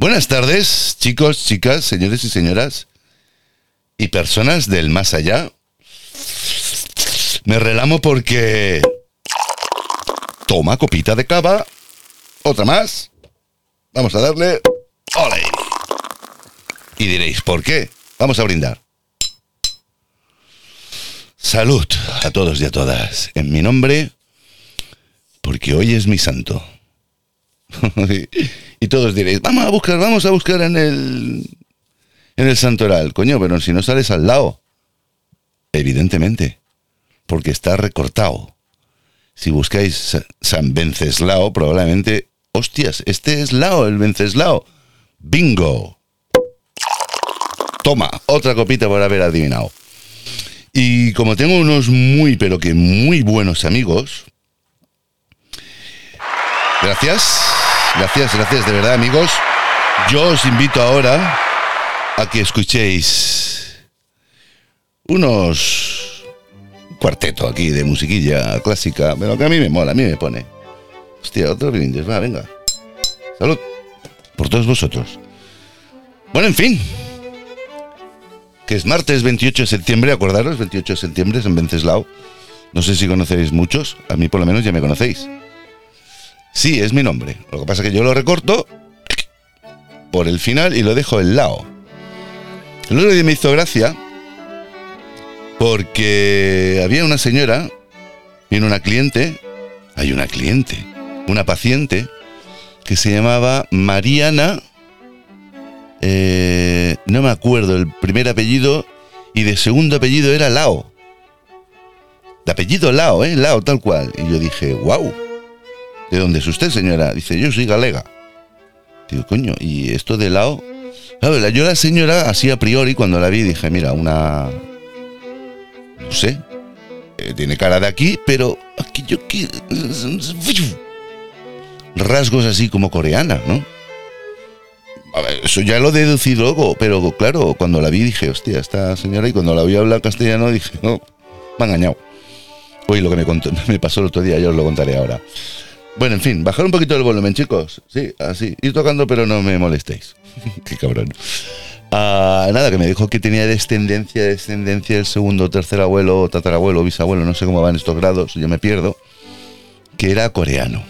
Buenas tardes, chicos, chicas, señores y señoras y personas del más allá. Me relamo porque... Toma copita de cava. Otra más. Vamos a darle... ¡Ole! Y diréis, ¿por qué? Vamos a brindar. Salud a todos y a todas. En mi nombre, porque hoy es mi santo. y todos diréis, vamos a buscar, vamos a buscar en el en el santoral. Coño, pero si no sales al lado. Evidentemente. Porque está recortado. Si buscáis San Venceslao, probablemente. Hostias, este es Lao, el Venceslao. Bingo. Toma, otra copita por haber adivinado. Y como tengo unos muy, pero que muy buenos amigos. Gracias, gracias, gracias de verdad amigos. Yo os invito ahora a que escuchéis unos cuarteto aquí de musiquilla clásica, pero que a mí me mola, a mí me pone. Hostia, otro brindis, va, venga. Salud por todos vosotros. Bueno, en fin. Que es martes 28 de septiembre, acordaros, 28 de septiembre es en Venceslao. No sé si conocéis muchos, a mí por lo menos ya me conocéis. Sí, es mi nombre. Lo que pasa es que yo lo recorto por el final y lo dejo en lado. El otro día me hizo gracia porque había una señora, viene una cliente, hay una cliente, una paciente, que se llamaba Mariana, eh, no me acuerdo el primer apellido, y de segundo apellido era Lao. De apellido Lao, ¿eh? Lao, tal cual. Y yo dije, wow, ¿de dónde es usted, señora? Dice, yo soy galega. Digo, coño, ¿y esto de Lao? yo la señora, así a priori, cuando la vi, dije, mira, una... No sé. Eh, tiene cara de aquí, pero aquí yo... Rasgos así como coreana, ¿no? A ver, eso ya lo he deducido luego, pero claro, cuando la vi dije, hostia, esta señora, y cuando la vi hablar castellano dije, no, me ha engañado. Oye, lo que me, contó, me pasó el otro día, yo os lo contaré ahora. Bueno, en fin, bajar un poquito el volumen, chicos. Sí, así. Ir tocando, pero no me molestéis. Qué cabrón. Ah, nada, que me dijo que tenía descendencia, descendencia del segundo, tercer abuelo, tatarabuelo, bisabuelo, no sé cómo van estos grados, yo me pierdo, que era coreano.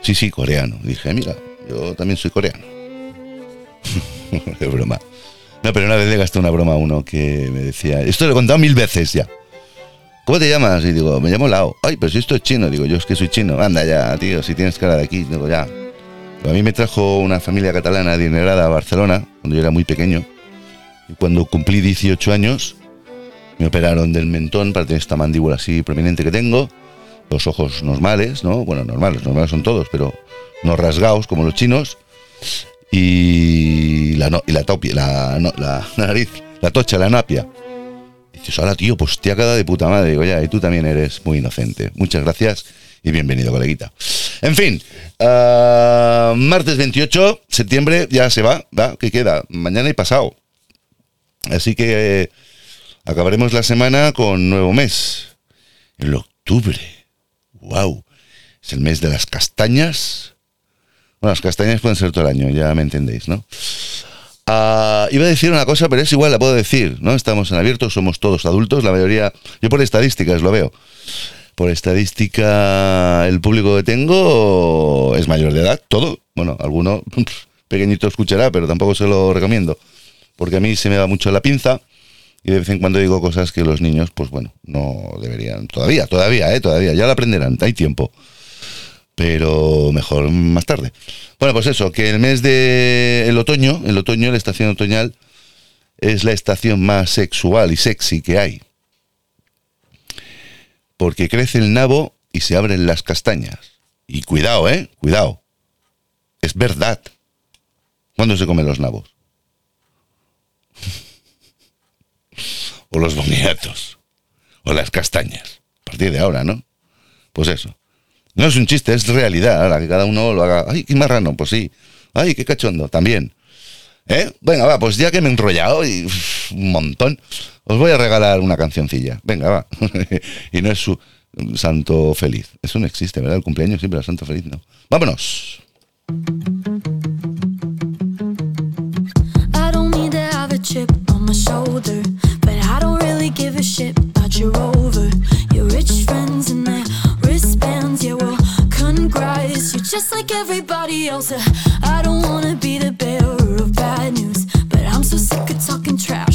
Sí, sí, coreano. Dije, mira, yo también soy coreano. Qué broma. No, pero una vez le gasté una broma a uno que me decía, esto lo he contado mil veces ya. ¿Cómo te llamas? Y digo, me llamo Lao. Ay, pero si esto es chino. Digo, yo es que soy chino. Anda ya, tío, si tienes cara de aquí. Digo, ya. A mí me trajo una familia catalana adinerada a Barcelona cuando yo era muy pequeño. Y cuando cumplí 18 años, me operaron del mentón para tener esta mandíbula así prominente que tengo. Los ojos normales, ¿no? Bueno, normales, normales son todos, pero no rasgados como los chinos. Y la, y la, topia, la, la nariz, la tocha, la napia Ahora tío, pues te ha de puta madre. Digo, ya, y tú también eres muy inocente. Muchas gracias y bienvenido, coleguita. En fin, uh, martes 28 septiembre ya se va, ¿va? ¿Qué queda? Mañana y pasado. Así que eh, acabaremos la semana con nuevo mes. En octubre. ¡Wow! Es el mes de las castañas. Bueno, las castañas pueden ser todo el año, ya me entendéis, ¿no? Ah, iba a decir una cosa, pero es igual, la puedo decir, ¿no? Estamos en abierto, somos todos adultos, la mayoría, yo por estadísticas lo veo. Por estadística, el público que tengo es mayor de edad, todo. Bueno, alguno pequeñito escuchará, pero tampoco se lo recomiendo. Porque a mí se me da mucho la pinza y de vez en cuando digo cosas que los niños, pues bueno, no deberían. Todavía, todavía, ¿eh? Todavía, ya lo aprenderán, hay tiempo pero mejor más tarde. Bueno, pues eso, que el mes de el otoño, el otoño, la estación otoñal, es la estación más sexual y sexy que hay. Porque crece el nabo y se abren las castañas. Y cuidado, ¿eh? Cuidado. Es verdad. ¿Cuándo se comen los nabos? o los boniatos. O las castañas. A partir de ahora, ¿no? Pues eso. No es un chiste, es realidad, la que cada uno lo haga. ¡Ay, qué marrano! Pues sí. ¡Ay, qué cachondo! También. ¿Eh? Venga, va, pues ya que me he enrollado y un montón, os voy a regalar una cancioncilla. Venga, va. y no es su santo feliz. Eso no existe, ¿verdad? El cumpleaños siempre es santo feliz, ¿no? ¡Vámonos! Everybody else. I don't wanna be the bearer of bad news, but I'm so sick of talking trash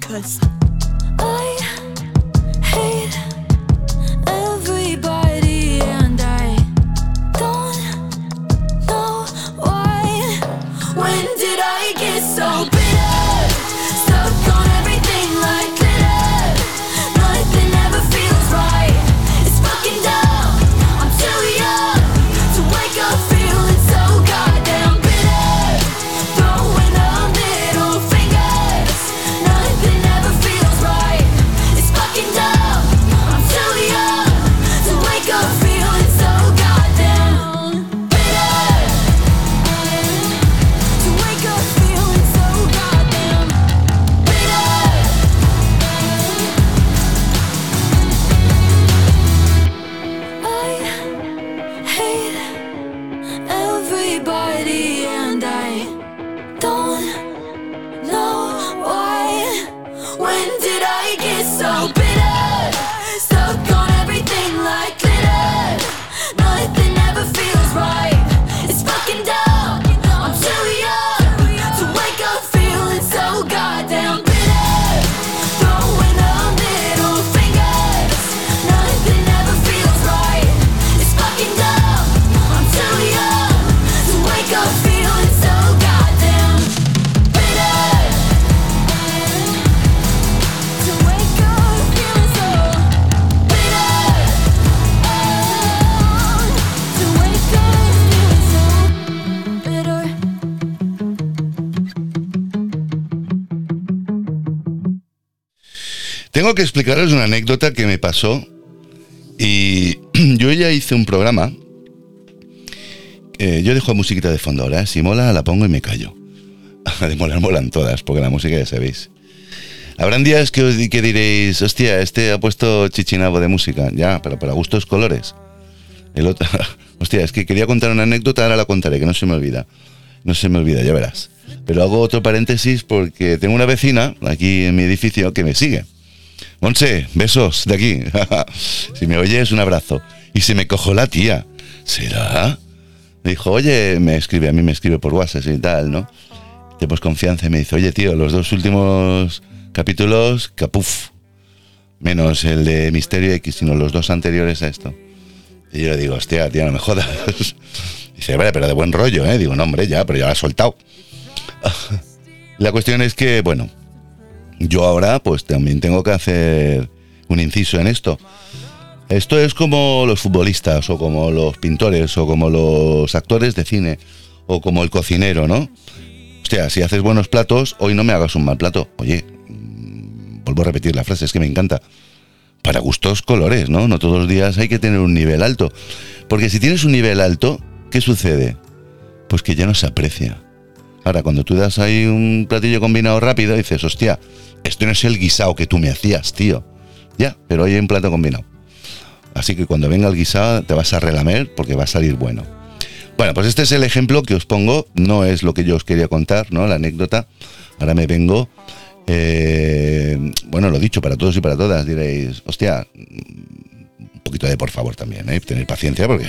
Cause Tengo que explicaros una anécdota que me pasó. Y yo ya hice un programa. eh, yo dejo musiquita de fondo ahora. ¿eh? Si mola, la pongo y me callo. De molar, molan todas, porque la música ya sabéis. Habrán días que os que diréis, hostia, este ha puesto chichinabo de música. Ya, pero para gustos colores. El otro, hostia, es que quería contar una anécdota, ahora la contaré, que no se me olvida. No se me olvida, ya verás. Pero hago otro paréntesis porque tengo una vecina aquí en mi edificio que me sigue. Monse, besos de aquí. si me oyes, un abrazo. Y se me cojo la tía. ¿Será? Dijo, oye, me escribe, a mí me escribe por WhatsApp y tal, ¿no? Tenemos confianza y me dice, oye, tío, los dos últimos capítulos, capuf. Menos el de Misterio X, sino los dos anteriores a esto. Y yo le digo, hostia, tía, no me jodas. Dice, vale, pero de buen rollo, ¿eh? Digo, no, hombre, ya, pero ya lo has soltado. La cuestión es que, bueno, yo ahora pues también tengo que hacer un inciso en esto. Esto es como los futbolistas o como los pintores o como los actores de cine o como el cocinero, ¿no? Hostia, si haces buenos platos, hoy no me hagas un mal plato. Oye, mm, vuelvo a repetir la frase, es que me encanta. Para gustos colores, ¿no? No todos los días hay que tener un nivel alto. Porque si tienes un nivel alto, ¿qué sucede? Pues que ya no se aprecia. Ahora, cuando tú das ahí un platillo combinado rápido, dices, hostia, esto no es el guisado que tú me hacías, tío. Ya, pero hoy hay un plato combinado. Así que cuando venga el guisado te vas a relamer porque va a salir bueno. Bueno, pues este es el ejemplo que os pongo, no es lo que yo os quería contar, ¿no? La anécdota. Ahora me vengo. eh, bueno, lo dicho para todos y para todas, diréis, hostia, un poquito de por favor también, ¿eh? Tener paciencia porque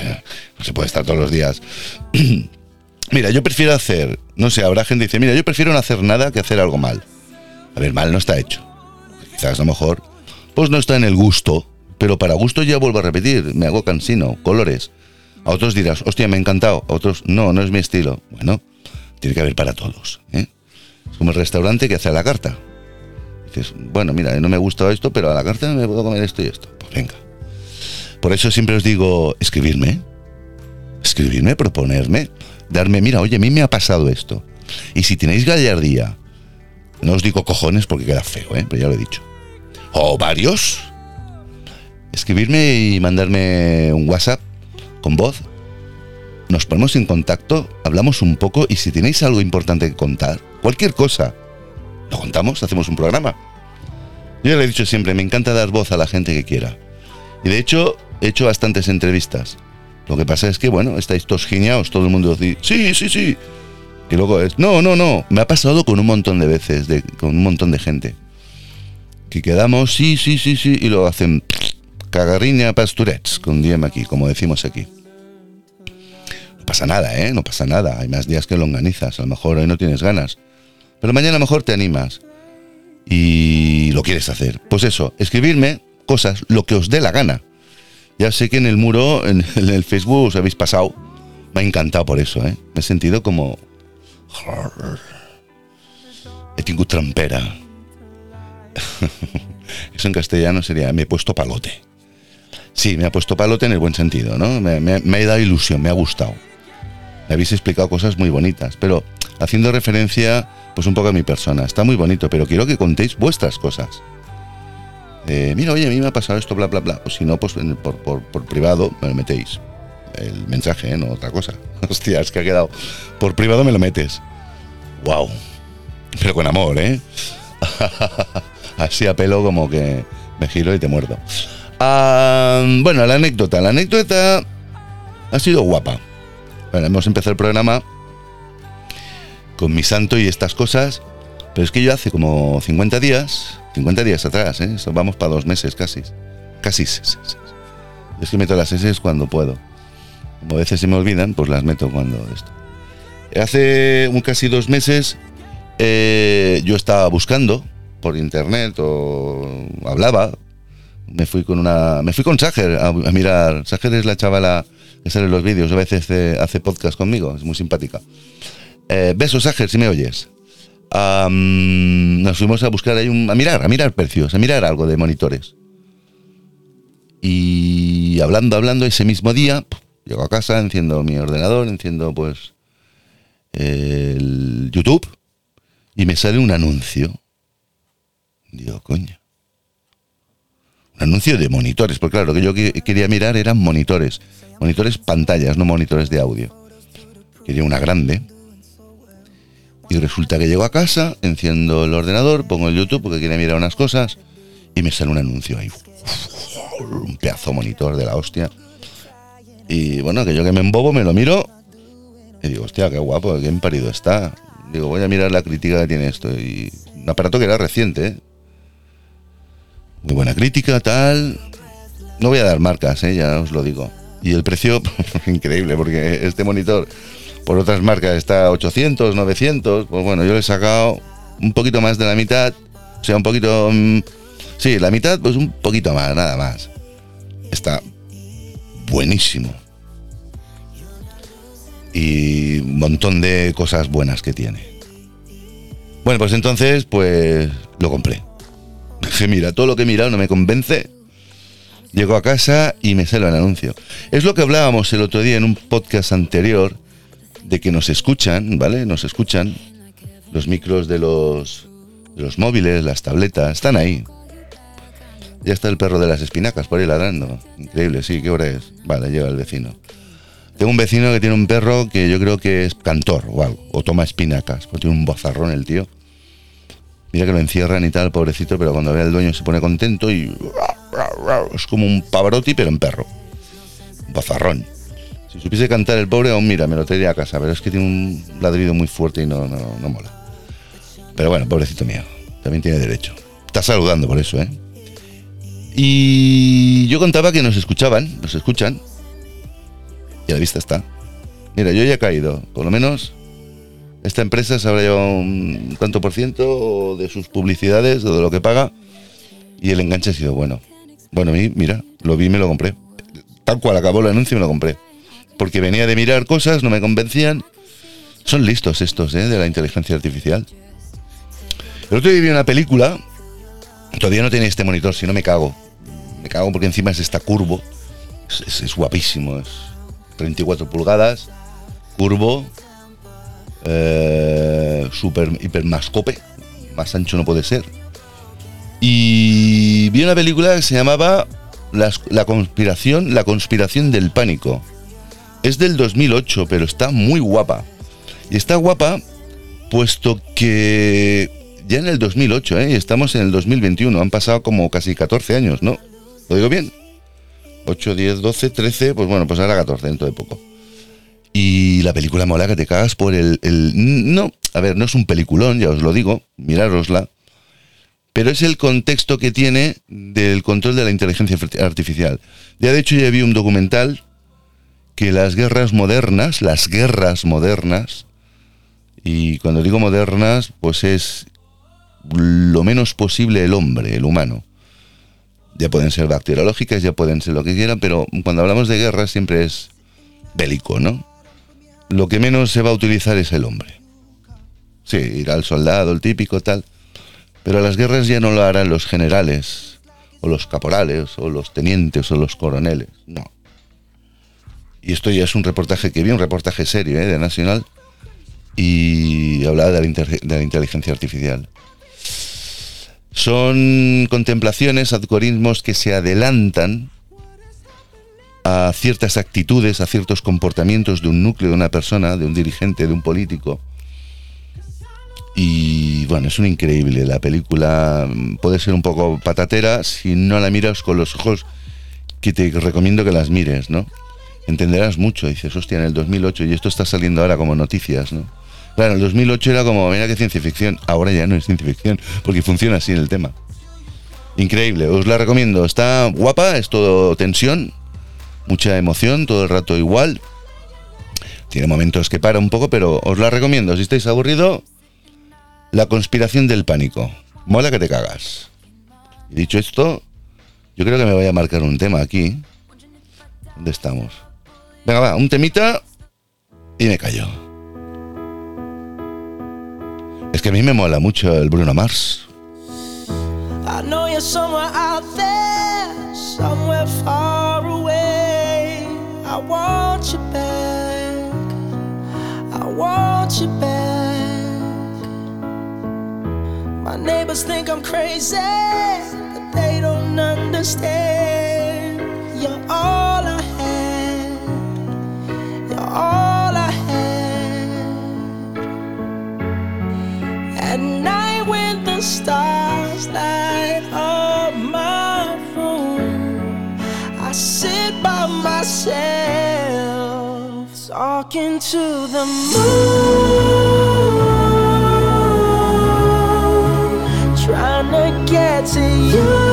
no se puede estar todos los días. Mira, yo prefiero hacer, no sé, habrá gente que dice, mira, yo prefiero no hacer nada que hacer algo mal. A ver, mal no está hecho. Quizás a lo mejor, pues no está en el gusto, pero para gusto ya vuelvo a repetir, me hago cansino, colores. A otros dirás, hostia, me ha encantado. A otros, no, no es mi estilo. Bueno, tiene que haber para todos. ¿eh? Es como el restaurante que hace a la carta. Dices, bueno, mira, no me gusta esto, pero a la carta me puedo comer esto y esto. Pues venga. Por eso siempre os digo, escribirme. Escribirme, proponerme, darme, mira, oye, a mí me ha pasado esto. Y si tenéis gallardía, no os digo cojones porque queda feo, ¿eh? pero ya lo he dicho. O varios, escribirme y mandarme un WhatsApp con voz. Nos ponemos en contacto, hablamos un poco y si tenéis algo importante que contar, cualquier cosa, lo contamos, hacemos un programa. Yo ya le he dicho siempre, me encanta dar voz a la gente que quiera. Y de hecho, he hecho bastantes entrevistas. Lo que pasa es que, bueno, estáis todos geniados, todo el mundo dice, sí, sí, sí. Y luego es, no, no, no. Me ha pasado con un montón de veces, de, con un montón de gente. Que quedamos, sí, sí, sí, sí, y lo hacen cagarriña pasturets, con diem aquí, como decimos aquí. No pasa nada, ¿eh? No pasa nada. Hay más días que lo organizas. A lo mejor hoy no tienes ganas. Pero mañana a lo mejor te animas. Y lo quieres hacer. Pues eso, escribirme cosas, lo que os dé la gana. Ya sé que en el muro, en, el Facebook os habéis pasado. Me ha encantado por eso, ¿eh? Me he sentido como... He tingut trampera. Eso en castellano sería, me he puesto palote. Sí, me ha puesto palote en el buen sentido, ¿no? Me, me- me ha dado ilusión, me ha gustado. Me habéis explicado cosas muy bonitas, pero haciendo referencia, pues un poco a mi persona. Está muy bonito, pero quiero que contéis vuestras cosas. Eh, mira, oye, a mí me ha pasado esto, bla, bla, bla. O si no, pues por- por privado me lo metéis. El mensaje, ¿eh? no otra cosa. Hostia, es que ha quedado. Por privado me lo metes. Wow. Pero con amor, ¿eh? Así a pelo como que me giro y te muerdo. Ah, bueno, la anécdota. La anécdota ha sido guapa. Bueno, hemos empezado el programa con mi santo y estas cosas. Pero es que yo hace como 50 días, 50 días atrás, ¿eh? Vamos para dos meses casi. Casi. Es que meto las S cuando puedo. Como a veces se me olvidan, pues las meto cuando esto. Hace un casi dos meses eh, yo estaba buscando por internet o hablaba. Me fui con una. Me fui con Sager a, mirar. Sager es la chavala que sale en los vídeos, a veces hace podcast conmigo, es muy simpática. Eh, besos, Sager, si me oyes. Nos fuimos a buscar ahí un, a mirar, a mirar precios, a mirar algo de monitores. Y hablando, hablando, ese mismo día, llego a casa, enciendo mi ordenador, enciendo pues el YouTube y me sale un anuncio. Digo, coño. Un anuncio de monitores, porque claro, lo que yo que- quería mirar eran monitores. Monitores pantallas, no monitores de audio. Quería una grande. Y resulta que llego a casa, enciendo el ordenador, pongo el YouTube porque quería mirar unas cosas y me sale un anuncio ahí. Un pedazo monitor de la hostia. Y bueno, que yo que me embobo, me lo miro y digo, hostia, qué guapo, qué emparido está. Digo, voy a mirar la crítica que tiene esto. Y un aparato que era reciente, ¿eh? Muy buena crítica, tal. No voy a dar marcas, ¿eh? ya os lo digo. Y el precio, increíble, porque este monitor por otras marcas está a 800, 900. Pues bueno, yo le he sacado un poquito más de la mitad. O sea, un poquito... mm, sí, la mitad, pues un poquito más, nada más. Está buenísimo. Y un montón de cosas buenas que tiene. Bueno, pues entonces, pues lo compré. Dije, mira, todo lo que he mirado no me convence. Llego a casa y me sale el anuncio. Es lo que hablábamos el otro día en un podcast anterior, de que nos escuchan, ¿vale? Nos escuchan. Los micros de los, de los móviles, las tabletas, están ahí. Ya está el perro de las espinacas por ahí ladrando. Increíble, sí, ¿qué hora es? Vale, llega el vecino. Tengo un vecino que tiene un perro que yo creo que es cantor o o toma espinacas, porque tiene un bozarrón el tío. Mira que lo encierran y tal, pobrecito, pero cuando ve al dueño se pone contento y es como un Pavarotti, pero en perro. Un bozarrón. Si supiese cantar el pobre, aún mira, me lo traería a casa, pero es que tiene un ladrido muy fuerte y no, no, no mola. Pero bueno, pobrecito mío, también tiene derecho. Está saludando por eso, ¿eh? Y yo contaba que nos escuchaban, nos escuchan, y a la vista está. Mira, yo ya he caído, por lo menos esta empresa se habrá llevado un tanto por ciento de sus publicidades o de lo que paga y el enganche ha sido bueno. Bueno, mira, lo vi y me lo compré. Tal cual acabó el anuncio y me lo compré. Porque venía de mirar cosas, no me convencían. Son listos estos, ¿eh? De la inteligencia artificial. El otro día vi una película, todavía no tenía este monitor, si no me cago. Me cago porque encima es esta curvo. Es, es- es guapísimo, es 34 pulgadas, curvo, eh, super hipermascope, más ancho no puede ser. Y vi una película que se llamaba La conspiración, la conspiración del pánico. Es del 2008, pero está muy guapa. Y está guapa puesto que ya en el 2008, ¿eh? estamos en el 2021, han pasado como casi 14 años, ¿no? ¿Lo digo bien? 8, 10, 12, 13, pues bueno, pues ahora 14 dentro de poco. Y la película mola que te cagas por el, el- No, a ver, no es un peliculón, ya os lo digo, mirárosla. Pero es el contexto que tiene del control de la inteligencia arti- artificial. Ya de hecho ya vi un documental que las guerras modernas, las guerras modernas, y cuando digo modernas, pues es lo menos posible el hombre, el humano. Ya pueden ser bacteriológicas, ya pueden ser lo que quieran, pero cuando hablamos de guerras siempre es bélico, ¿no? Lo que menos se va a utilizar es el hombre. Sí, irá el soldado, el típico, tal. Pero las guerras ya no lo harán los generales, o los caporales, o los tenientes, o los coroneles. No. Y esto ya es un reportaje que vi, un reportaje serio, ¿eh? de Nacional, y hablaba de de la inteligencia artificial. Son contemplaciones, algoritmos que se adelantan a ciertas actitudes, a ciertos comportamientos de un núcleo, de una persona, de un dirigente, de un político. Y bueno, es un increíble. La película puede ser un poco patatera si no la miras con los ojos que te recomiendo que las mires, ¿no? Entenderás mucho. Dices, hostia, en el 2008 y esto está saliendo ahora como noticias, ¿no? Claro, el 2008 era como, mira qué ciencia ficción. Ahora ya no es ciencia ficción, porque funciona así el tema. Increíble, os la recomiendo. Está guapa, es todo tensión, mucha emoción, todo el rato igual. Tiene momentos que para un poco, pero os la recomiendo. Si estáis aburrido, La conspiración del pánico. Mola que te cagas. Dicho esto, yo creo que me voy a marcar un tema aquí. ¿Dónde estamos? Venga, va, un temita y me callo. Es que a mí me mola mucho el Bruno Mars. I know you're somewhere out there, somewhere far away. I want you back. I want you back. My neighbors think I'm crazy, but they don't understand. You're all all I had. At night when the stars light up my room, I sit by myself talking to the moon, trying to get to you.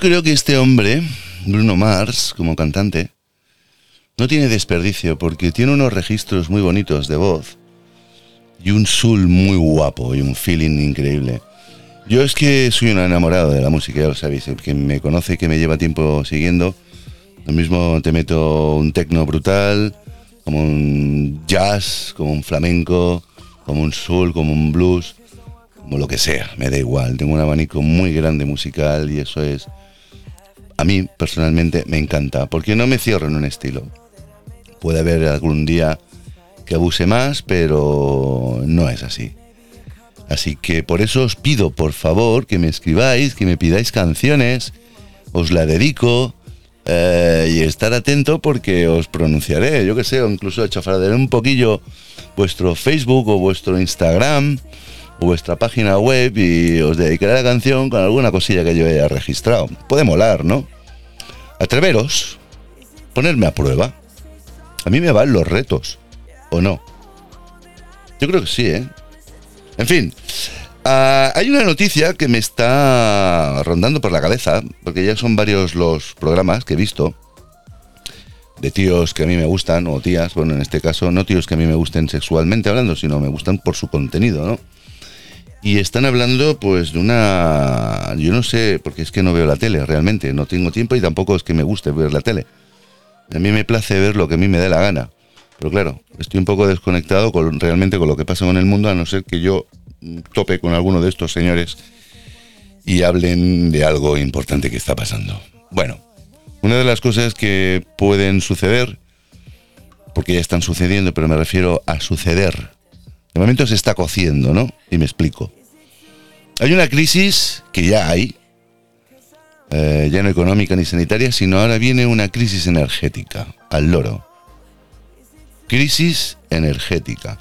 Creo que este hombre, Bruno Mars, como cantante, no tiene desperdicio porque tiene unos registros muy bonitos de voz y un soul muy guapo y un feeling increíble. Yo es que soy un enamorado de la música, ya lo sabéis, el que me conoce, que me lleva tiempo siguiendo. Lo mismo te meto un techno brutal, como un jazz, como un flamenco, como un soul, como un blues, como lo que sea, me da igual. Tengo un abanico muy grande musical y eso es, a mí personalmente me encanta, porque no me cierro en un estilo. Puede haber algún día que abuse más, pero no es así. Así que por eso os pido, por favor, que me escribáis, que me pidáis canciones, os la dedico eh, y estar atento porque os pronunciaré, yo que sé, o incluso chafardaré un poquillo vuestro Facebook o vuestro Instagram vuestra página web y os dedicaré la canción con alguna cosilla que yo haya registrado. Puede molar, ¿no? Atreveros, ponerme a prueba. A mí me van los retos, ¿o no? Yo creo que sí, ¿eh? En fin, ah, hay una noticia que me está rondando por la cabeza, porque ya son varios los programas que he visto de tíos que a mí me gustan, o tías, bueno, en este caso, no tíos que a mí me gusten sexualmente hablando, sino me gustan por su contenido, ¿no? Y están hablando, pues, de una. Yo no sé, porque es que no veo la tele realmente, no tengo tiempo y tampoco es que me guste ver la tele. A mí me place ver lo que a mí me dé la gana. Pero claro, estoy un poco desconectado con, realmente con lo que pasa con el mundo, a no ser que yo mm, tope con alguno de estos señores y hablen de algo importante que está pasando. Bueno, una de las cosas que pueden suceder, porque ya están sucediendo, pero me refiero a suceder. De momento se está cociendo, ¿no? Y me explico. Hay una crisis que ya hay, eh, ya no económica ni sanitaria, sino ahora viene una crisis energética, al loro. Crisis energética.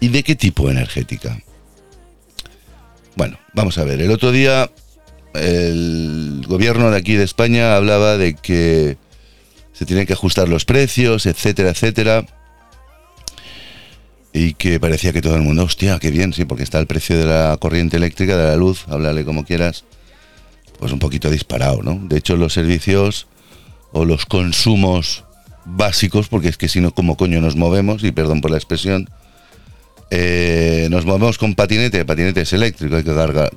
¿Y de qué tipo energética? Bueno, vamos a ver. El otro día el gobierno de aquí de España hablaba de que se tienen que ajustar los precios, etcétera, etcétera. Y que parecía que todo el mundo, hostia, qué bien, sí, porque está el precio de la corriente eléctrica, de la luz, háblale como quieras, pues un poquito disparado, ¿no? De hecho, los servicios o los consumos básicos, porque es que si no, como coño nos movemos, y perdón por la expresión, eh, nos movemos con patinete, patinete es eléctrico, hay que cargar,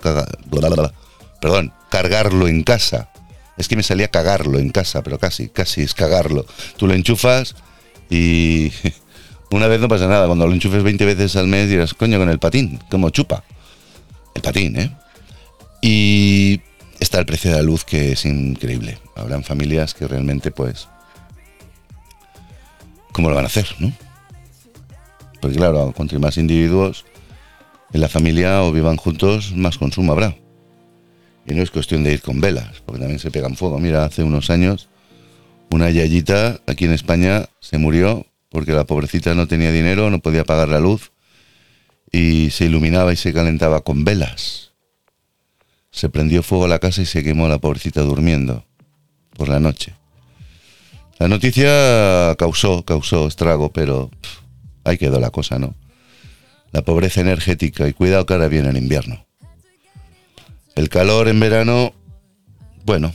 perdón, cargarlo en casa. Es que me salía cagarlo en casa, pero casi, casi es cagarlo. Tú lo enchufas y una vez no pasa nada. Cuando lo enchufes 20 veces al mes dirás, coño, con el patín, como chupa. El patín, ¿eh? Y está el precio de la luz que es increíble. Habrán familias que realmente, pues, ¿cómo lo van a hacer, no? Porque claro, cuanto más individuos en la familia o vivan juntos, más consumo habrá. Y no es cuestión de ir con velas, porque también se pegan fuego. Mira, hace unos años una yayita aquí en España se murió porque la pobrecita no tenía dinero, no podía pagar la luz y se iluminaba y se calentaba con velas. Se prendió fuego a la casa y se quemó la pobrecita durmiendo por la noche. La noticia causó, causó estrago, pero ahí quedó la cosa, ¿no? La pobreza energética y cuidado que ahora viene el invierno. El calor en verano, bueno,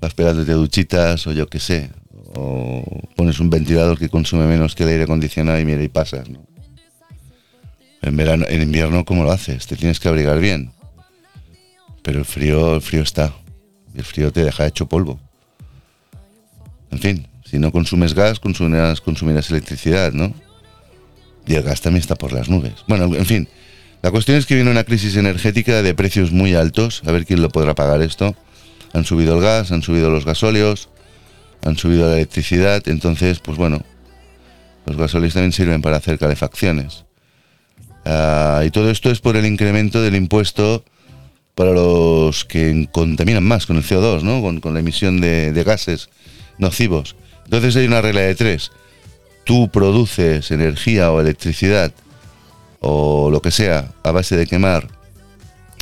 vas pegándote duchitas o yo qué sé, o pones un ventilador que consume menos que el aire acondicionado y mira y pasas, ¿no? En verano, en invierno, ¿cómo lo haces? Te tienes que abrigar bien. Pero el frío, el frío está. El frío te deja hecho polvo. En fin, si no consumes gas, consumirás, consumirás electricidad, ¿no? Y el gas también está por las nubes. Bueno, en fin, la cuestión es que viene una crisis energética de precios muy altos. A ver quién lo podrá pagar esto. Han subido el gas, han subido los gasóleos, han subido la electricidad. Entonces, pues bueno, los gasóleos también sirven para hacer calefacciones. Ah, y todo esto es por el incremento del impuesto para los que contaminan más con el CO2, ¿no? Con, con la emisión de, de gases nocivos. Entonces hay una regla de tres. Tú produces energía o electricidad o lo que sea a base de quemar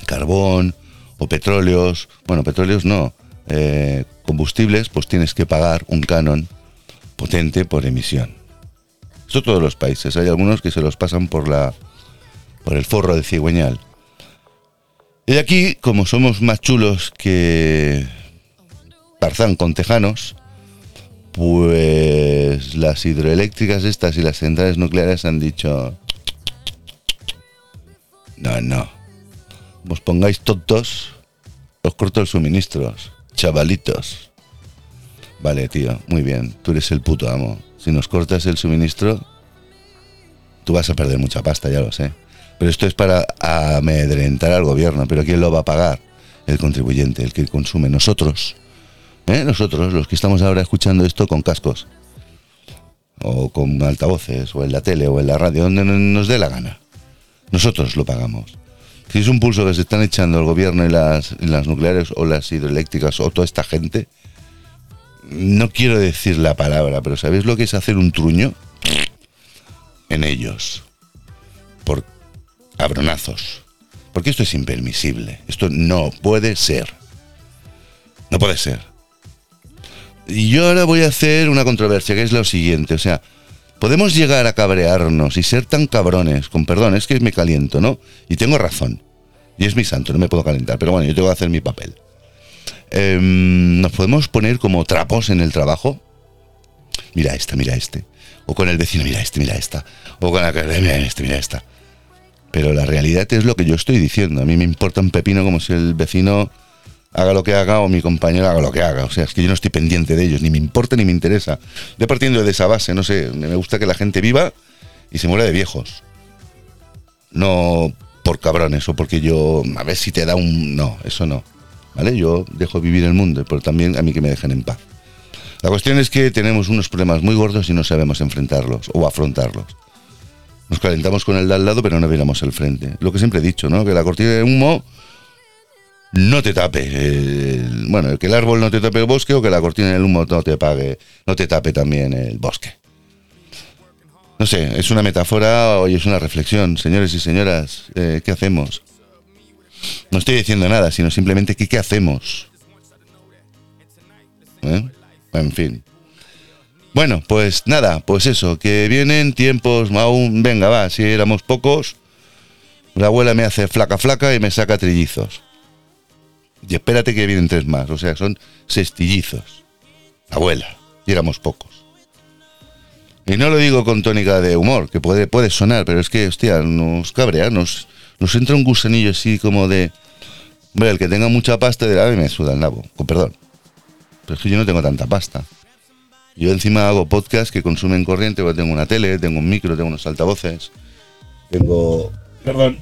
carbón o petróleos, bueno, petróleos no, eh, combustibles, pues tienes que pagar un canon potente por emisión. Esto todos los países. Hay algunos que se los pasan por la por el forro del cigüeñal. Y aquí, como somos más chulos que Tarzán con tejanos, pues las hidroeléctricas estas y las centrales nucleares han dicho, no, no, os pongáis tontos, os corto el suministros, chavalitos. Vale, tío, muy bien, tú eres el puto amo. Si nos cortas el suministro, tú vas a perder mucha pasta, ya lo sé. Pero esto es para amedrentar al gobierno. ¿Pero quién lo va a pagar? El contribuyente, el que consume. Nosotros. ¿eh? Nosotros, los que estamos ahora escuchando esto con cascos. O con altavoces, o en la tele, o en la radio, donde nos dé la gana. Nosotros lo pagamos. Si es un pulso que se están echando el gobierno y las, y las nucleares o las hidroeléctricas o toda esta gente, no quiero decir la palabra, pero ¿sabéis lo que es hacer un truño? En ellos. Por cabronazos. Porque esto es impermisible. Esto no puede ser. No puede ser. Y yo ahora voy a hacer una controversia, que es lo siguiente. O sea, podemos llegar a cabrearnos y ser tan cabrones, con perdón, es que me caliento, ¿no? Y tengo razón. Y es mi santo, no me puedo calentar. Pero bueno, yo tengo que hacer mi papel. Em, nos podemos poner como trapos en el trabajo. Mira esta, mira este. O con el vecino, mira este, mira esta. O con la que, mira este, mira esta. Pero la realidad es lo que yo estoy diciendo. A mí me importa un pepino como si el vecino haga lo que haga o mi compañero haga lo que haga. O sea, es que yo no estoy pendiente de ellos, ni me importa ni me interesa. Yo partiendo de esa base, no sé, me gusta que la gente viva y se muera de viejos. No por cabrones o porque yo, a ver si te da un... No, eso no. ¿Vale? Yo dejo vivir el mundo, pero también a mí que me dejen en paz. La cuestión es que tenemos unos problemas muy gordos y no sabemos enfrentarlos o afrontarlos. Nos calentamos con el de al lado, pero no miramos el frente. Lo que siempre he dicho, ¿no? Que la cortina de humo no te tape. el- bueno, que el árbol no te tape el bosque o que la cortina del humo no te pague, no te tape también el bosque. No sé, es una metáfora o es una reflexión, señores y señoras. eh, ¿Qué hacemos? No estoy diciendo nada, sino simplemente que qué hacemos. ¿Eh? En fin. Bueno, pues nada, pues eso, que vienen tiempos aún, venga, va, si éramos pocos, la abuela me hace flaca flaca y me saca trillizos. Y espérate que vienen tres más, o sea, son sextillizos. Abuela, y éramos pocos. Y no lo digo con tónica de humor, que puede, puede sonar, pero es que, hostia, nos cabrea, nos, nos entra un gusanillo así como de... Hombre, el que tenga mucha pasta de me suda el nabo, con perdón. Pero es que yo no tengo tanta pasta. Yo encima hago podcast que consumen corriente, porque tengo una tele, tengo un micro, tengo unos altavoces, tengo... Perdón.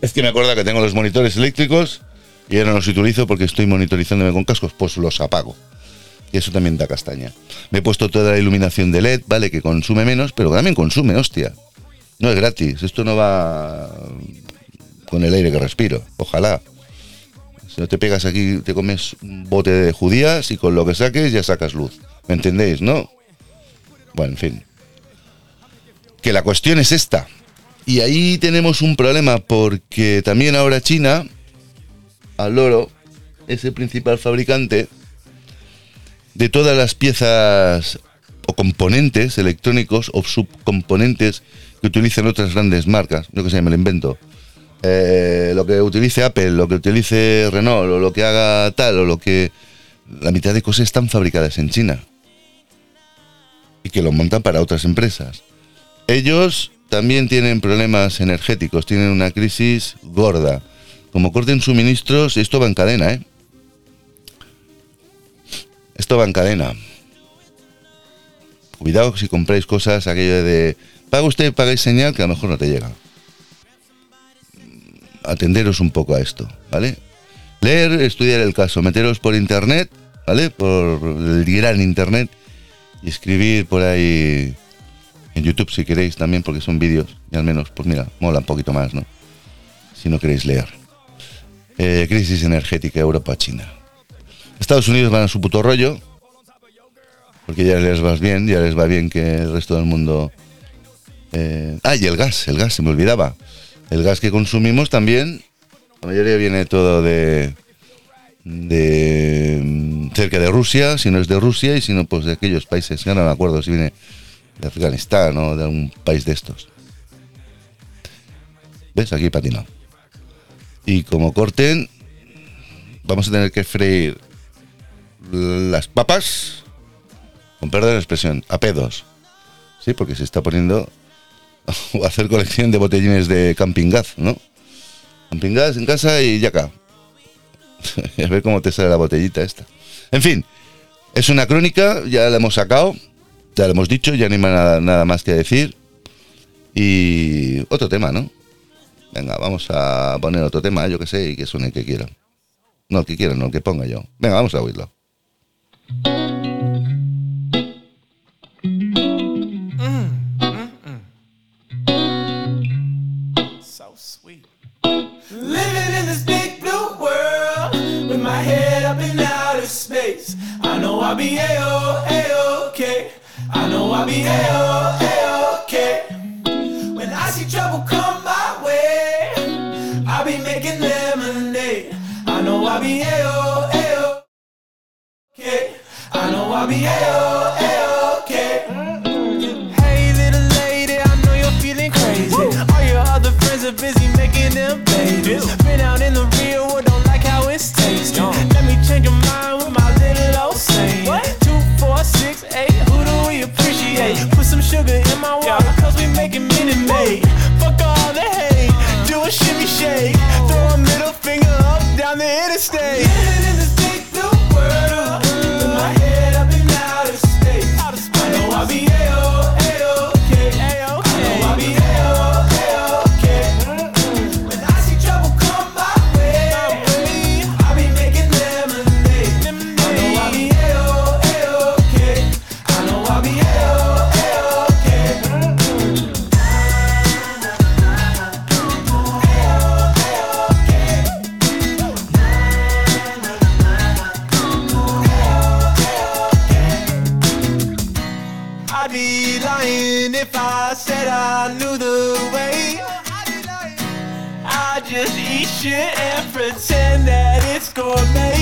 Es que me acuerdo que tengo los monitores eléctricos y ahora no los utilizo porque estoy monitorizándome con cascos, pues los apago. Y eso también da castaña. Me he puesto toda la iluminación de LED, ¿vale? Que consume menos, pero también consume, hostia. No es gratis, esto no va con el aire que respiro, ojalá. Si no te pegas aquí, te comes un bote de judías y con lo que saques ya sacas luz. ¿Me entendéis, no? Bueno, en fin. Que la cuestión es esta. Y ahí tenemos un problema porque también ahora China, al loro, es el principal fabricante de todas las piezas o componentes electrónicos o subcomponentes que utilizan otras grandes marcas. Yo que sé, me lo invento. Eh, lo que utilice Apple, lo que utilice Renault, o lo que haga tal, o lo que... La mitad de cosas están fabricadas en China. Y que lo montan para otras empresas. Ellos también tienen problemas energéticos, tienen una crisis gorda. Como corten suministros, esto va en cadena, ¿eh? Esto va en cadena. Cuidado si compráis cosas, aquello de paga usted, pagáis señal, que a lo mejor no te llega. Atenderos un poco a esto, ¿vale? Leer, estudiar el caso, meteros por internet, ¿vale? Por el gran internet y escribir por ahí en YouTube si queréis también, porque son vídeos y al menos, pues mira, mola un poquito más, ¿no? Si no queréis leer. Eh, crisis energética Europa-China. Estados Unidos van a su puto rollo, porque ya les va bien, ya les va bien que el resto del mundo... eh, Ah, y el gas, el gas, se me olvidaba. El gas que consumimos también, la mayoría viene todo de, de cerca de Rusia, si no es de Rusia, y si no, pues de aquellos países, no me acuerdo si viene de Afganistán o de algún país de estos. ¿Ves? Aquí patinado. Y como corten, vamos a tener que freír las papas, con perdón de expresión, a pedos. Sí, porque se está poniendo a hacer colección de botellines de camping gas, ¿no? Camping gas en casa y ya acá. a ver cómo te sale la botellita esta. En fin, es una crónica, ya la hemos sacado, ya lo hemos dicho, ya no hay nada, nada más que decir. Y otro tema, ¿no? Venga, vamos a poner otro tema, yo que sé, y que suene el que quiera. No, el que quiera, no, el que ponga yo. Venga, vamos a oírlo. Space. I know I'll be A-O, A-OK. I know I'll be A-O, I know I'll be A-O, A-OK. I know I'll be A-O, A-OK. Hey, little lady, I know you're feeling crazy. All your other friends are busy making them babies. Been out in the real world, don't like how it's tasting. Let me change your mind with my little old saying. Two, four, six, eight, who do we appreciate? Put some sugar in my water, cause we making Minute Maid. Gourmet.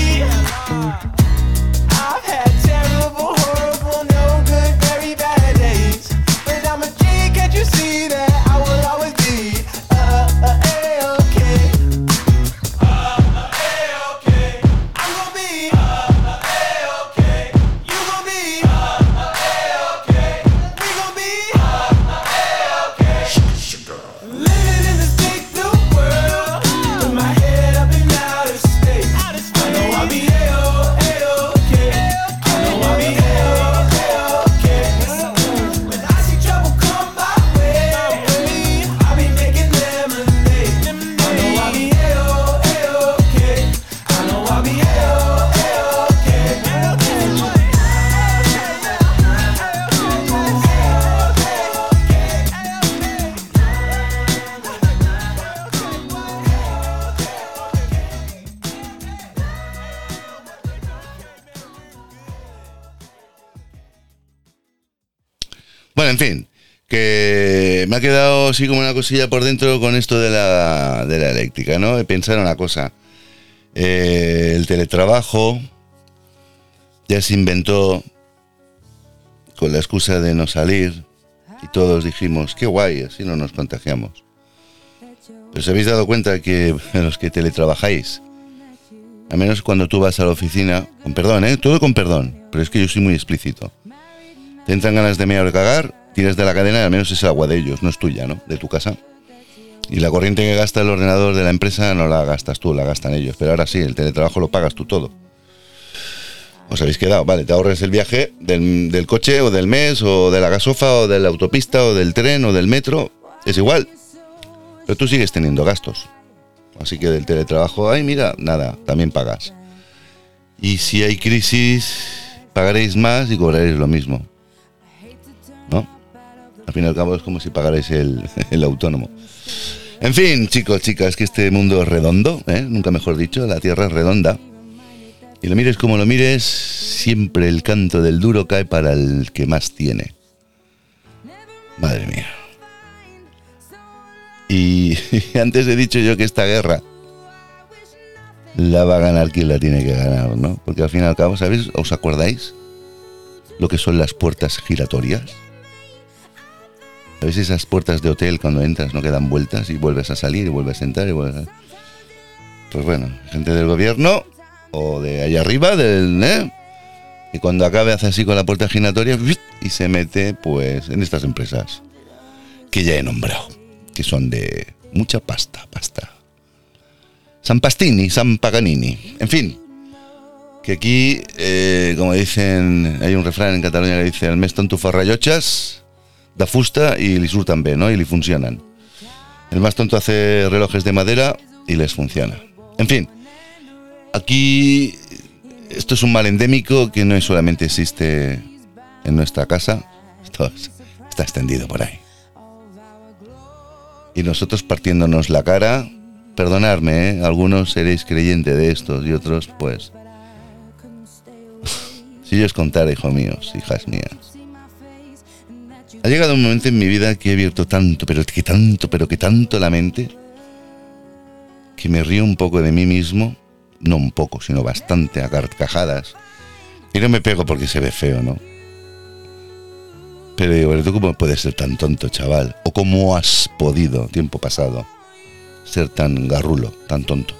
En fin, que me ha quedado así como una cosilla por dentro con esto de la, de la eléctrica, ¿no? He pensado en una cosa. Eh, el teletrabajo ya se inventó con la excusa de no salir y todos dijimos, qué guay, así no nos contagiamos. Pero os habéis dado cuenta que los que teletrabajáis, al menos cuando tú vas a la oficina, con perdón, ¿eh? Todo con perdón, pero es que yo soy muy explícito. Te entran ganas de mear o cagar, tiras de la cadena y al menos es agua de ellos, no es tuya, ¿no? De tu casa. Y la corriente que gasta el ordenador de la empresa no la gastas tú, la gastan ellos. Pero ahora sí, el teletrabajo lo pagas tú todo. Os habéis quedado, vale, te ahorres el viaje del, del coche o del mes o de la gasofa o de la autopista o del tren o del metro. Es igual. Pero tú sigues teniendo gastos. Así que del teletrabajo, ay, mira, nada, también pagas. Y si hay crisis, pagaréis más y cobraréis lo mismo. Al fin y al cabo es como si pagarais el, el autónomo. En fin, chicos, chicas, que este mundo es redondo, ¿eh? nunca mejor dicho, la Tierra es redonda. Y lo mires como lo mires, siempre el canto del duro cae para el que más tiene. Madre mía. Y, antes he dicho yo que esta guerra la va a ganar quien la tiene que ganar, ¿no? Porque al fin y al cabo, ¿sabéis? ¿Os acordáis lo que son las puertas giratorias? ¿Sabéis esas puertas de hotel cuando entras no quedan vueltas y vuelves a salir y vuelves a entrar y vuelves a... Pues bueno, gente del gobierno o de allá arriba, del... ¿eh? Y cuando acabe hace así con la puerta giratoria y se mete pues en estas empresas que ya he nombrado, que son de mucha pasta, pasta. San Pastini, San Paganini, en fin. Que aquí, eh, como dicen, hay un refrán en Cataluña que dice, el mes tonto fa da fusta y li surtan bé, ¿no? Y li funcionan. El más tonto hace relojes de madera y les funciona. En fin, aquí esto es un mal endémico que no solamente existe en nuestra casa, esto es- está extendido por ahí. Y nosotros partiéndonos la cara, perdonadme, ¿eh? algunos seréis creyentes de estos y otros, pues... si yo os contara, hijos míos, hijas mías. Ha llegado un momento en mi vida que he abierto tanto, pero que tanto, pero que tanto la mente, que me río un poco de mí mismo, no un poco, sino bastante a carcajadas. Y no me pego porque se ve feo, ¿no? Pero digo, ¿pero tú cómo puedes ser tan tonto, chaval? ¿O cómo has podido, tiempo pasado, ser tan garrulo, tan tonto?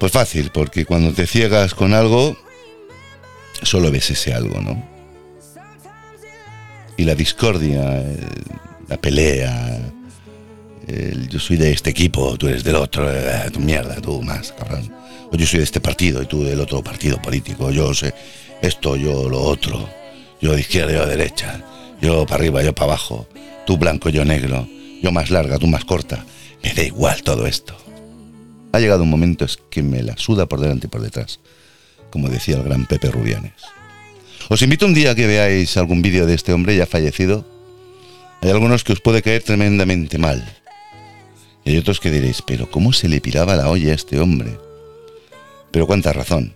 Pues fácil, porque cuando te ciegas con algo, solo ves ese algo, ¿no? Y la discordia, eh, la pelea, el yo soy de este equipo, tú eres del otro, eh, tu mierda, tú más, cabrón. O yo soy de este partido y tú del otro partido político, yo sé esto, yo lo otro, yo de izquierda, yo de derecha, yo para arriba, yo para abajo, tú blanco, yo negro, yo más larga, tú más corta. Me da igual todo esto. Ha llegado un momento es que me la suda por delante y por detrás, como decía el gran Pepe Rubianes. Os invito un día a que veáis algún vídeo de este hombre ya fallecido. Hay algunos que os puede caer tremendamente mal. Y hay otros que diréis, pero ¿cómo se le piraba la olla a este hombre? Pero cuánta razón.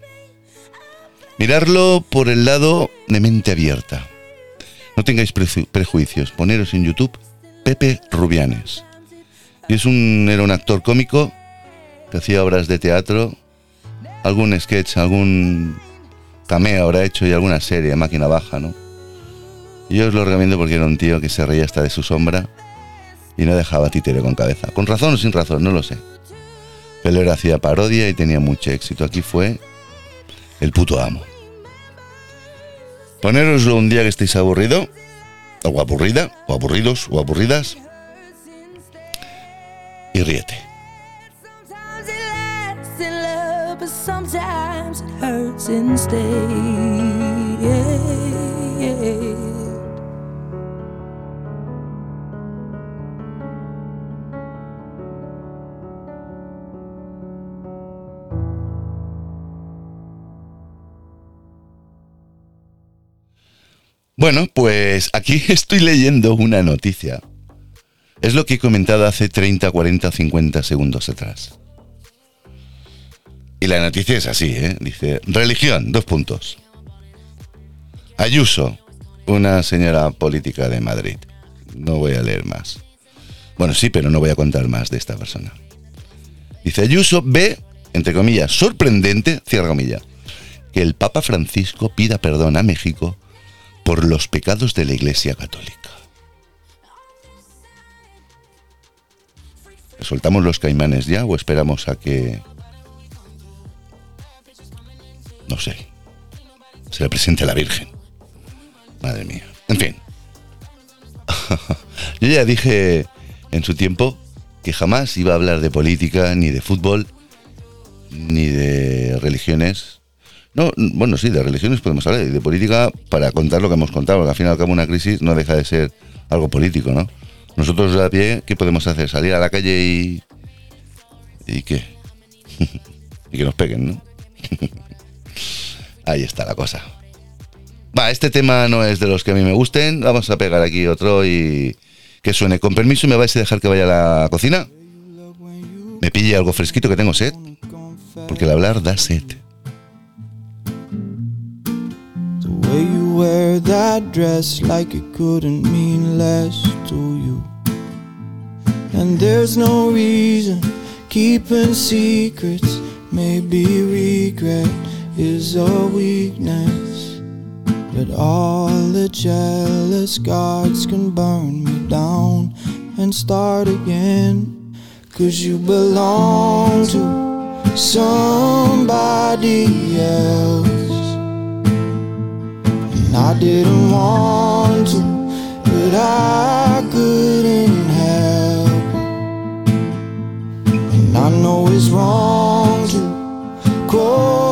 Mirarlo por el lado de mente abierta. No tengáis preju- prejuicios. Poneros en YouTube Pepe Rubianes. Es un, era un actor cómico que hacía obras de teatro, algún sketch, algún cameo habrá hecho y alguna serie, máquina baja, ¿no? Y yo os lo recomiendo porque era un tío que se reía hasta de su sombra y no dejaba títere con cabeza. Con razón o sin razón, no lo sé. Pero él hacía parodia y tenía mucho éxito. Aquí fue el puto amo. Ponéroslo un día que estéis aburrido, o aburrida, o aburridos, o aburridas, y ríete. Bueno, pues aquí estoy leyendo una noticia. Es lo que he comentado hace 30, 40, 50 segundos atrás. Y la noticia es así, ¿eh? Dice, religión, dos puntos. Ayuso, una señora política de Madrid. No voy a leer más. Bueno, sí, pero no voy a contar más de esta persona. Dice, Ayuso ve, entre comillas, sorprendente, cierra comilla, que el Papa Francisco pida perdón a México por los pecados de la Iglesia Católica. ¿Soltamos los caimanes ya o esperamos a que... No sé. Se le presente la Virgen. Madre mía. En fin. Yo ya dije en su tiempo que jamás iba a hablar de política, ni de fútbol, ni de religiones. No, bueno, sí, de religiones podemos hablar, y de política para contar lo que hemos contado, porque al fin y al cabo una crisis no deja de ser algo político, ¿no? Nosotros a pie, ¿qué podemos hacer? Salir a la calle y... ¿Y qué? y que nos peguen, ¿no? Ahí está la cosa. Va, este tema no es de los que a mí me gusten. Vamos a pegar aquí otro y que suene. Con permiso, ¿me vais a dejar que vaya a la cocina? Me pille algo fresquito que tengo sed. Porque el hablar da sed. Wear that dress like it couldn't mean less to you. And there's no reason, Keeping secrets, maybe regret is a weakness. But all the jealous guards can burn me down and start again. Cause you belong to somebody else. And I didn't want to, but I couldn't help. And I know it's wrong to this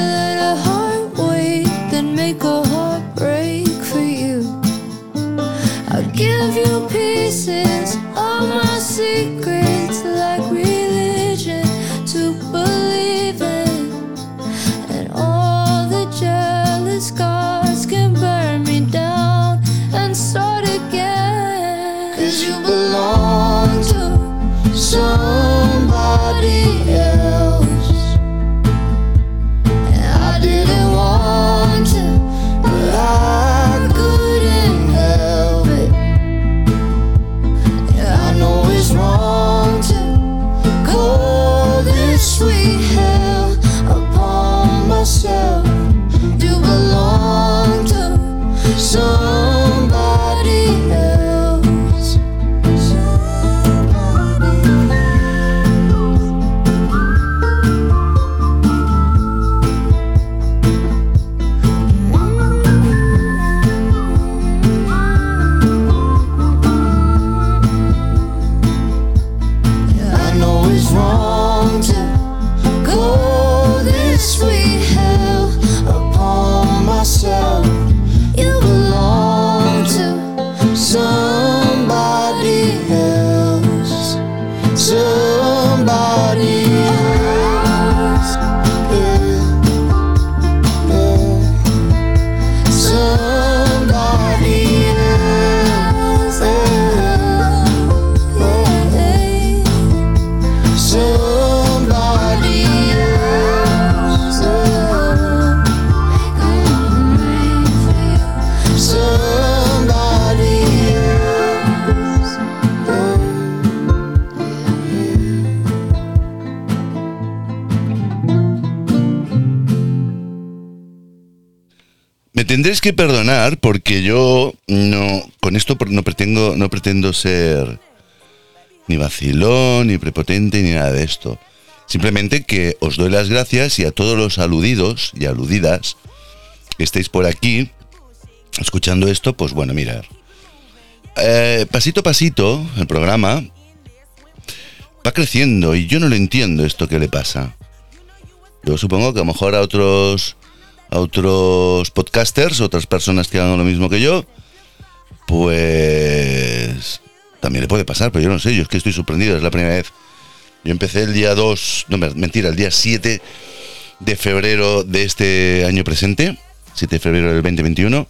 Que perdonar porque yo no con esto no pretendo no pretendo ser ni vacilón, ni prepotente, ni nada de esto. Simplemente que os doy las gracias y a todos los aludidos y aludidas que estéis por aquí escuchando esto, pues bueno, mirar. Eh, pasito a pasito, el programa va creciendo y yo no lo entiendo esto que le pasa. Yo supongo que a lo mejor a otros a otros podcasters, otras personas que hagan lo mismo que yo, pues también le puede pasar, pero yo no sé, yo es que estoy sorprendido, es la primera vez. Yo empecé el día 2, no, mentira, el día 7 de febrero de este año presente, 7 de febrero del 2021,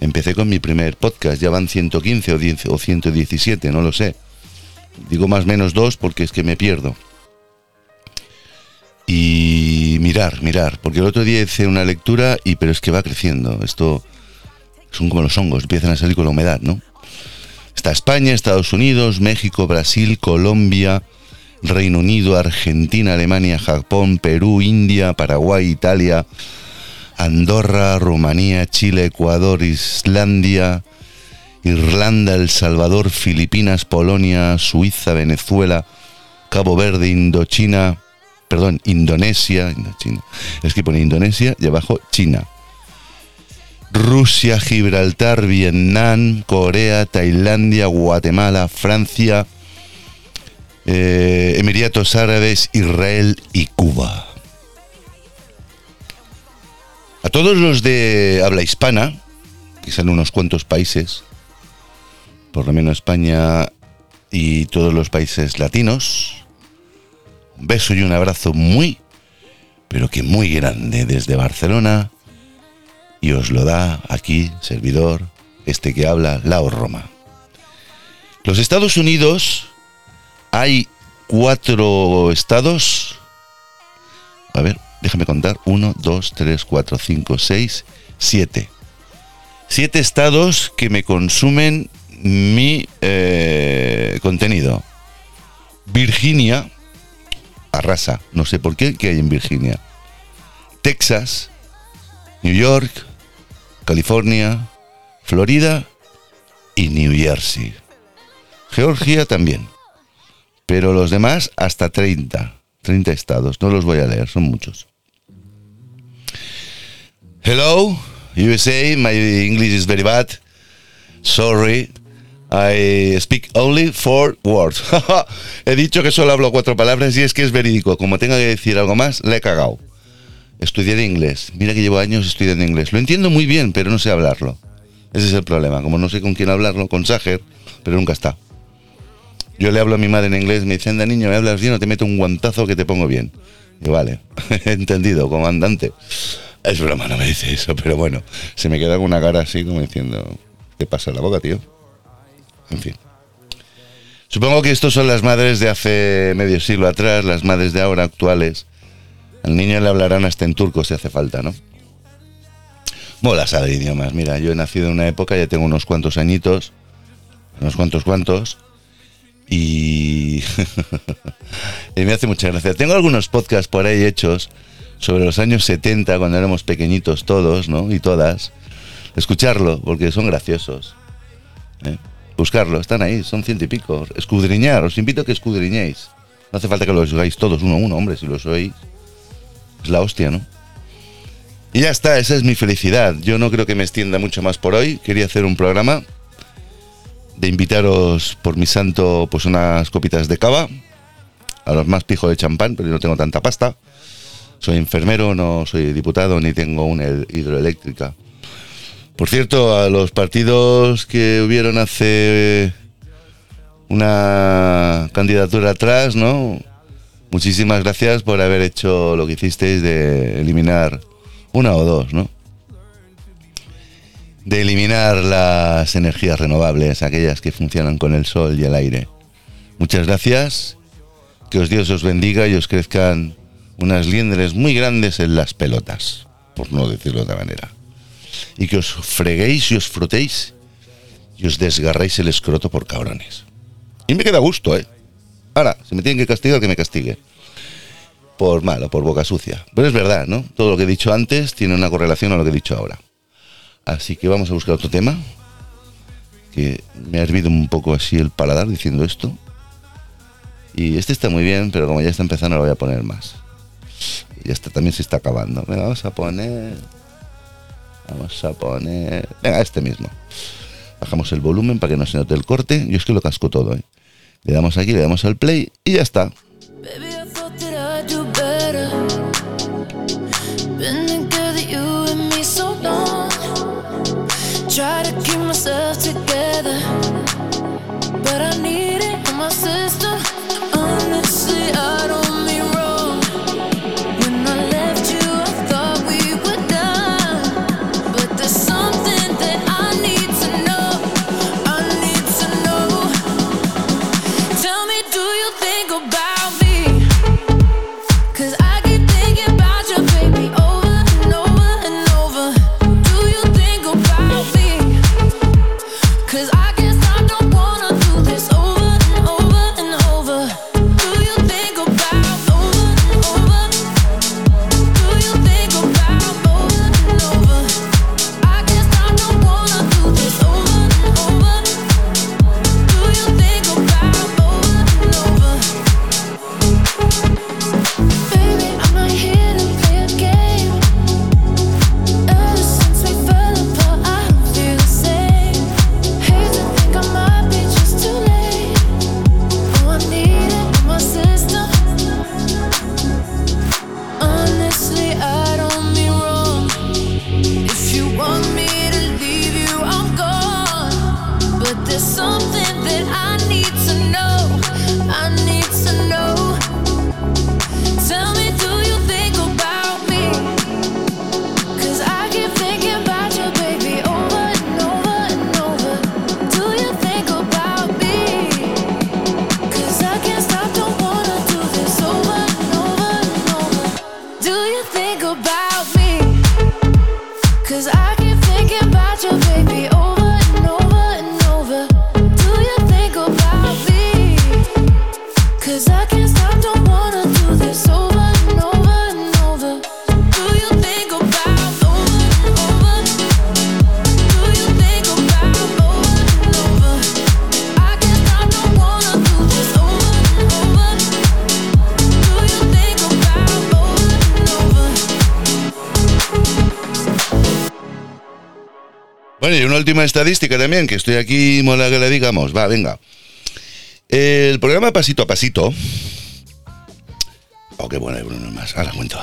empecé con mi primer podcast, ya van 115 o, 10 o 117, no lo sé. Digo más o menos dos porque es que me pierdo. Y mirar, mirar, porque el otro día hice una lectura y pero es que va creciendo. Esto son como los hongos, empiezan a salir con la humedad, ¿no? Está España, Estados Unidos, México, Brasil, Colombia, Reino Unido, Argentina, Alemania, Japón, Perú, India, Paraguay, Italia, Andorra, Rumanía, Chile, Ecuador, Islandia, Irlanda, El Salvador, Filipinas, Polonia, Suiza, Venezuela, Cabo Verde, Indochina, perdón, Indonesia, es que pone Indonesia y abajo China. Rusia, Gibraltar, Vietnam, Corea, Tailandia, Guatemala, Francia, eh, Emiratos Árabes, Israel y Cuba. A todos los de habla hispana, que son unos cuantos países, por lo menos España y todos los países latinos, un beso y un abrazo muy, pero que muy grande desde Barcelona y os lo da aquí, servidor, este que habla, Lao Roma. Los Estados Unidos hay cuatro estados. A ver, déjame contar. Uno, dos, tres, cuatro, cinco, seis, siete. Siete estados que me consumen mi eh, contenido. Virginia, arrasa, no sé por qué, ¿qué hay en Virginia? Texas, New York, California, Florida y New Jersey. Georgia también. Pero los demás hasta 30. 30 estados. No los voy a leer, son muchos. Hello, USA. My English is very bad. Sorry. I speak only four words. he dicho que solo hablo cuatro palabras y es que es verídico. Como tenga que decir algo más, le he cagado. Estudié inglés. Mira que llevo años estudiando inglés. Lo entiendo muy bien, pero no sé hablarlo. Ese es el problema. Como no sé con quién hablarlo, con Sager, pero nunca está. Yo le hablo a mi madre en inglés, me dice, anda niño, me hablas bien o te meto un guantazo que te pongo bien. Y vale, entendido, comandante. Es broma, no me dice eso, pero bueno, se me queda con una cara así como diciendo, ¿qué pasa en la boca, tío? En fin. Supongo que estos son las madres de hace medio siglo atrás, las madres de ahora actuales. Al niño le hablarán hasta en turco si hace falta, ¿no? Mola saber idiomas. Mira, yo he nacido en una época, ya tengo unos cuantos añitos, unos cuantos cuantos, y, me hace mucha gracia. Tengo algunos podcasts por ahí hechos sobre los años 70, cuando éramos pequeñitos todos, ¿no? Y todas. Escucharlo, porque son graciosos. ¿eh? Buscarlo, están ahí, son ciento y pico. Escudriñar, os invito a que escudriñéis. No hace falta que los oigáis todos uno a uno, hombre, si los oís. Es la hostia, ¿no? Y ya está, esa es mi felicidad. Yo no creo que me extienda mucho más por hoy. Quería hacer un programa de invitaros por mi santo pues unas copitas de cava. A los más pijos de champán, pero no tengo tanta pasta. Soy enfermero, no soy diputado ni tengo una hidroeléctrica. Por cierto, a los partidos que hubieron hace una candidatura atrás, ¿no? Muchísimas gracias por haber hecho lo que hicisteis de eliminar una o dos, ¿no? De eliminar las energías renovables, aquellas que funcionan con el sol y el aire. Muchas gracias. Que os Dios os bendiga y os crezcan unas liendres muy grandes en las pelotas, por no decirlo de otra manera. Y que os freguéis y os frotéis y os desgarréis el escroto por cabrones. Y me queda gusto, ¿eh? Ahora, si me tienen que castigar, que me castigue. Por malo, por boca sucia. Pero es verdad, ¿no? Todo lo que he dicho antes tiene una correlación a lo que he dicho ahora. Así que vamos a buscar otro tema. Que me ha hervido un poco así el paladar diciendo esto. Y este está muy bien, pero como ya está empezando, lo voy a poner más. Y este también se está acabando. Venga, vamos a poner. Vamos a poner. Venga, este mismo. Bajamos el volumen para que no se note el corte. Yo es que lo casco todo, ¿eh? Le damos aquí, le damos al play y ya está. Y una última estadística también, que estoy aquí, mola que le digamos. Va, venga. El programa Pasito a Pasito. Oh, qué bueno, Bruno más. Ahora cuento.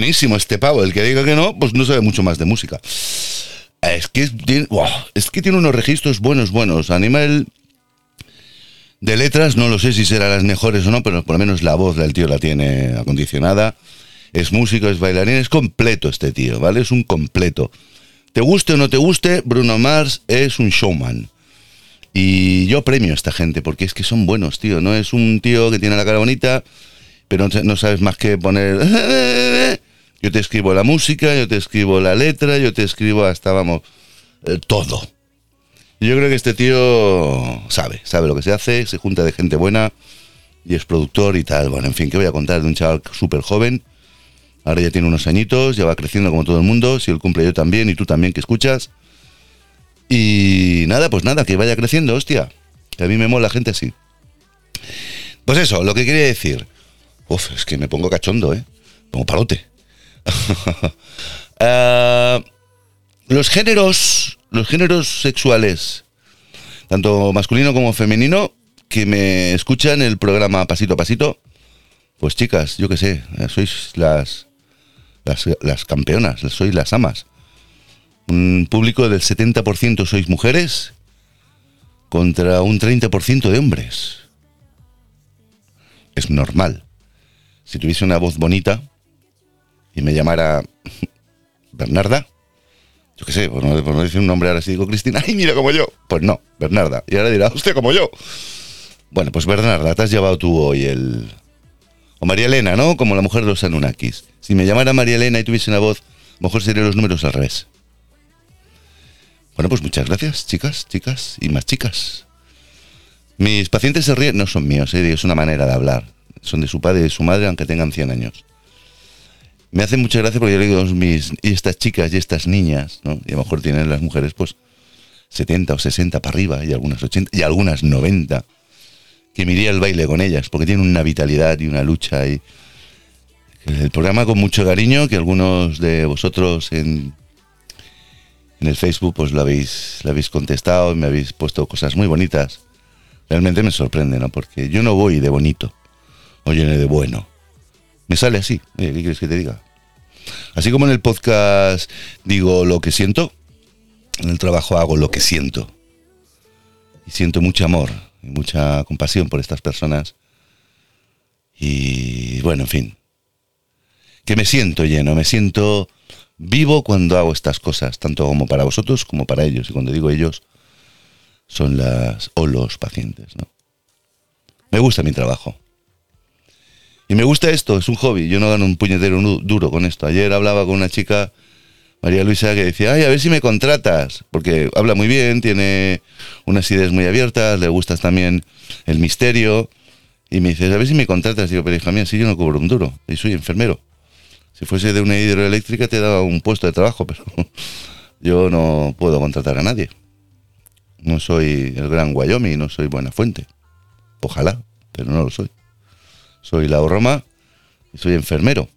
Buenísimo este pavo. El que diga que no, pues no sabe mucho más de música. Es que tiene, es que tiene unos registros buenos, buenos. Animal de letras, no lo sé si serán las mejores o no, pero por lo menos la voz del tío la tiene acondicionada. Es músico, es bailarín, es completo este tío, ¿vale? Es un completo. Te guste o no te guste, Bruno Mars es un showman. Y yo premio a esta gente porque es que son buenos, tío. No es un tío que tiene la cara bonita, pero no, no sabes más que poner. Yo te escribo la música, yo te escribo la letra, yo te escribo hasta, vamos, eh, todo. Yo creo que este tío sabe, sabe lo que se hace, se junta de gente buena y es productor y tal. Bueno, en fin, ¿qué voy a contar de un chaval súper joven? Ahora ya tiene unos añitos, ya va creciendo como todo el mundo, si él cumple yo también y tú también que escuchas. Y nada, pues nada, que vaya creciendo, hostia. Que a mí me mola la gente así. Pues eso, lo que quería decir. Uf, es que me pongo cachondo, ¿eh? Pongo palote. Ah, Los géneros, los géneros sexuales, tanto masculino como femenino, que me escuchan el programa Pasito a Pasito, pues chicas, yo qué sé, eh, sois las, las, las campeonas, sois las amas. Un público del 70% sois mujeres contra un 30% de hombres. Es normal. Si tuviese una voz bonita y me llamara Bernarda, yo qué sé, por no, decir un nombre ahora sí digo Cristina, ¡ay, mira como yo! Pues no, Bernarda. Y ahora dirá, usted como yo. Bueno, pues Bernarda, te has llevado tú hoy el... O María Elena, ¿no? Como la mujer de los Anunnakis. Si me llamara María Elena y tuviese una voz, mejor serían los números al revés. Bueno, pues muchas gracias, chicas, chicas y más chicas. Mis pacientes se ríen, no son míos, ¿eh? es una manera de hablar. Son de su padre y de su madre, aunque tengan 100 años. Me hace mucha gracia porque yo le digo mis, y estas chicas y estas niñas, ¿no? Y a lo mejor tienen las mujeres, pues, 70 o 60 para arriba, y algunas 80, y algunas 90, que me iría al baile con ellas, porque tienen una vitalidad y una lucha. Y el programa con mucho cariño, que algunos de vosotros en, en el Facebook pues lo habéis, lo habéis contestado y me habéis puesto cosas muy bonitas. Realmente me sorprende, ¿no? Porque yo no voy de bonito, o lleno de bueno. Me sale así. Oye, ¿qué quieres que te diga? Así como en el podcast digo lo que siento, en el trabajo hago lo que siento. Y siento mucho amor y mucha compasión por estas personas. Y bueno, en fin. Que me siento lleno, me siento vivo cuando hago estas cosas, tanto como para vosotros como para ellos. Y cuando digo ellos, son las o los pacientes, ¿no? Me gusta mi trabajo. Y me gusta esto, es un hobby. Yo no gano un puñetero duro con esto. Ayer hablaba con una chica, María Luisa, que decía, ay, a ver si me contratas. Porque habla muy bien, tiene unas ideas muy abiertas, le gusta también el misterio. Y me dice, a ver si me contratas. Digo, pero hija mía, si yo no cobro un duro, y soy enfermero. Si fuese de una hidroeléctrica te daba un puesto de trabajo, pero yo no puedo contratar a nadie. No soy el gran Wyoming, no soy buena fuente. Ojalá, pero no lo soy. Soy la Roma y soy enfermero.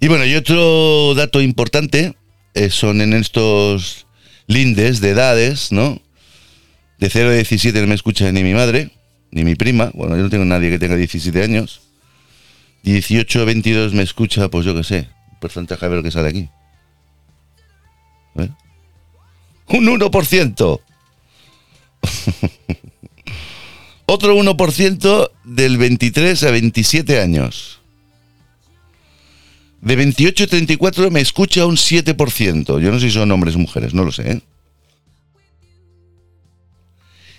Y bueno, y otro dato importante eh, son en estos lindes de edades, ¿no? De 0 a 17 no me escucha ni mi madre, ni mi prima. Bueno, yo no tengo nadie que tenga 17 años. 18 a 22 me escucha, pues yo qué sé, un porcentaje ver lo que sale aquí. ¿Eh? Un 1%. Otro 1% del 23 a 27 años. De 28 a 34 me escucha un 7%. Yo no sé si son hombres o mujeres, no lo sé. ¿eh?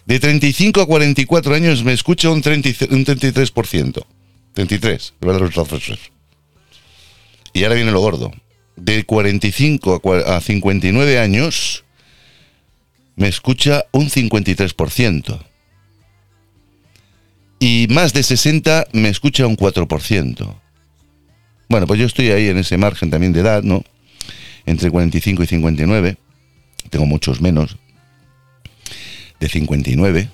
De 35 a 44 años me escucha un, 30 y- un 33%. 33, ¿verdad? Y ahora viene lo gordo. De 45 a cua- a 59 años me escucha un 53%. Y más de 60 me escucha un 4%. Bueno, pues yo estoy ahí en ese margen también de edad, ¿no? Entre 45 y 59. Tengo muchos menos. De 59.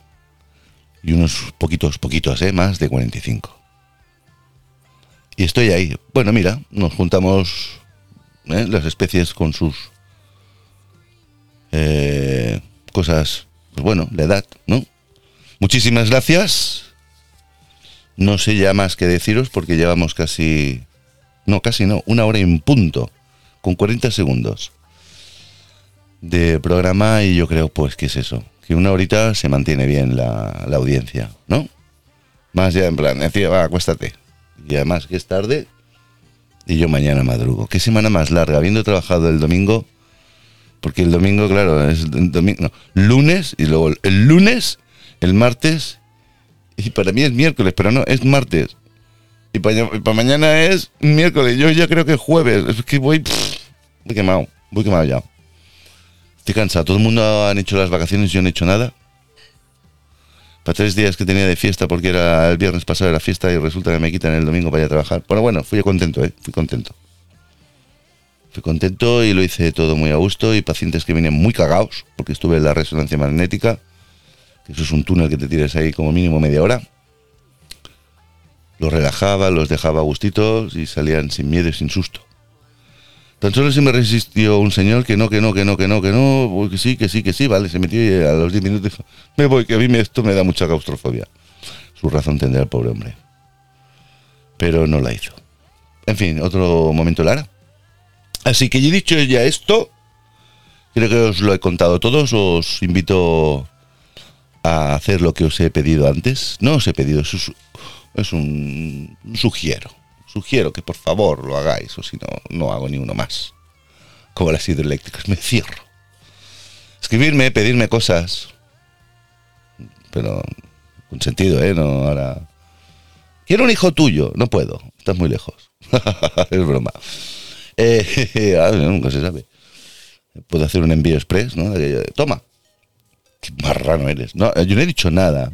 Y unos poquitos, poquitos, ¿eh? Más de 45. Y estoy ahí. Bueno, mira, nos juntamos ¿eh? las especies con sus eh, cosas, pues bueno, la edad, ¿no? Muchísimas gracias. No sé ya más que deciros porque llevamos casi, no, casi no, una hora en punto, con 40 segundos de programa y yo creo pues que es eso, que una horita se mantiene bien la, la audiencia, ¿no? Más ya en plan, decía, va, acuéstate. Y además que es tarde y yo mañana madrugo. Qué semana más larga, habiendo trabajado el domingo, porque el domingo, claro, es domingo, no, lunes y luego el lunes, el martes y para mí es miércoles, pero no, es martes. Y para, mañana es miércoles, yo ya creo que es jueves, es que voy, pff, voy quemado, voy quemado ya. Estoy cansado, todo el mundo han hecho las vacaciones, yo no he hecho nada. Para tres días que tenía de fiesta, porque era el viernes pasado era fiesta y resulta que me quitan el domingo para ir a trabajar. Pero bueno, fui contento, ¿eh? Fui contento. Fui contento y lo hice todo muy a gusto y pacientes que vienen muy cagados, porque estuve en la resonancia magnética, que eso es un túnel que te tires ahí como mínimo media hora. Los relajaba, los dejaba a gustitos y salían sin miedo y sin susto. Tan solo se me resistió un señor que no, que no, que no, que no, que no, que sí, que sí, que sí, vale, se metió y a los 10 minutos dijo, me voy, que a mí esto me da mucha claustrofobia. Su razón tendrá el pobre hombre. Pero no la hizo. En fin, otro momento Lara. Así que he dicho ya esto, creo que os lo he contado a todos, os invito a hacer lo que os he pedido antes. No os he pedido, es, es un, sugiero. Sugiero que por favor lo hagáis, o si no, no hago ni uno más. Como las hidroeléctricas, me cierro. Escribirme, pedirme cosas. Pero con sentido, ¿eh? No ahora. Quiero un hijo tuyo. No puedo, estás muy lejos. es broma. Eh, ah, nunca se sabe. Puedo hacer un envío express, ¿no? Toma. Qué marrano eres. No, yo no he dicho nada.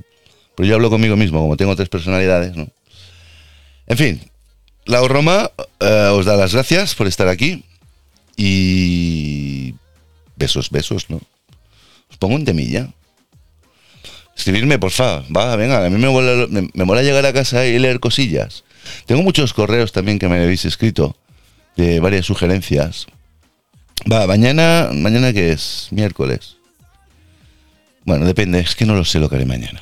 Pero yo hablo conmigo mismo, como tengo tres personalidades, ¿no? En fin, la Roma eh, os da las gracias por estar aquí. Y. Besos, besos, ¿no? Os pongo un temilla. Escribirme, por favor. Va, venga, a mí me mola, me, me mola llegar a casa y leer cosillas. Tengo muchos correos también que me habéis escrito de varias sugerencias. Va, mañana, mañana que es miércoles. Bueno, depende, es que no lo sé lo que haré mañana.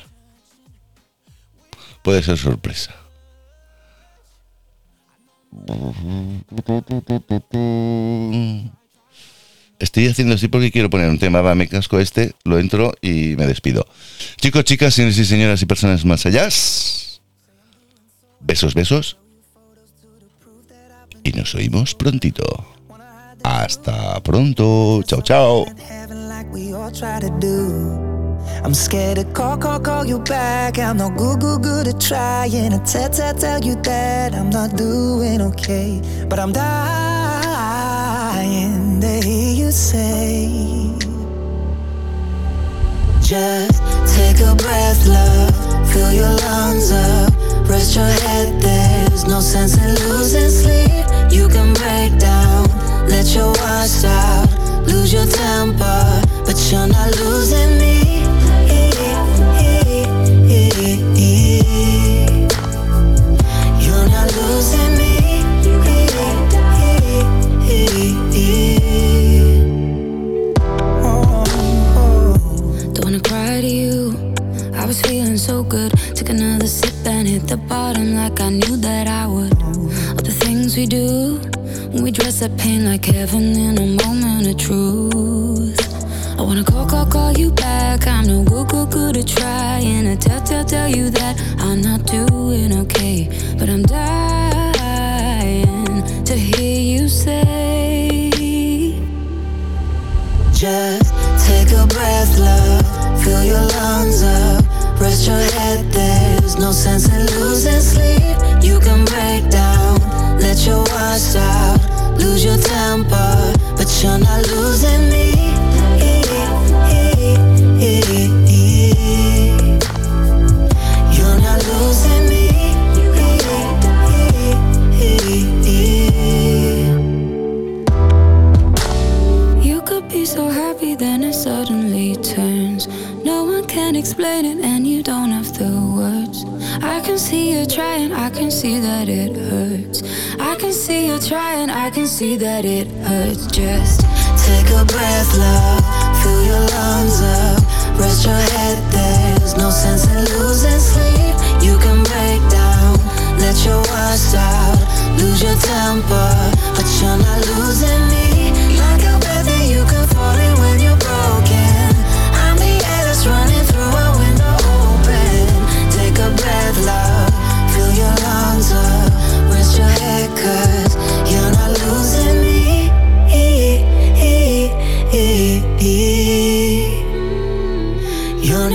Puede ser sorpresa. Estoy haciendo así porque quiero poner un tema. Va, me casco este, lo entro y me despido. Chicos, chicas, señores y señoras y personas más allá. Besos, besos. Y nos oímos prontito. Hasta pronto. Chao, chao. We all try to do. I'm scared to call, call, call you back. I'm no good, good, good at trying to tell, tell, tell you that I'm not doing okay. But I'm dying to hear you say, Just take a breath, love. Fill your lungs up. Rest your head, there's no sense in losing sleep. You can break down, let your watch out. Lose your temper, you're not losing me. You're not losing me. Don't wanna cry to you. I was feeling so good. Took another sip and hit the bottom like I knew that I would. All the things we do we dress up pain like heaven in a moment of truth. I wanna call, call, call you back. I'm no good, good, good at trying to tell, tell, tell you that I'm not doing okay. But I'm dying to hear you say. Just take a breath, love. Fill your lungs up. Rest your head, there's no sense in losing sleep. You can break down, let your watch out. Lose your temper, but you're not losing me. One can explain it, and you don't have the words. I can see you trying, I can see that it hurts. I can see you trying, I can see that it hurts. Just Take a breath, love. Fill your lungs up. Rest your head, there's no sense in losing sleep. You can break down, let your watch out. Lose your temper, but you're not losing me. Like a bed that you can fall in when you're broken.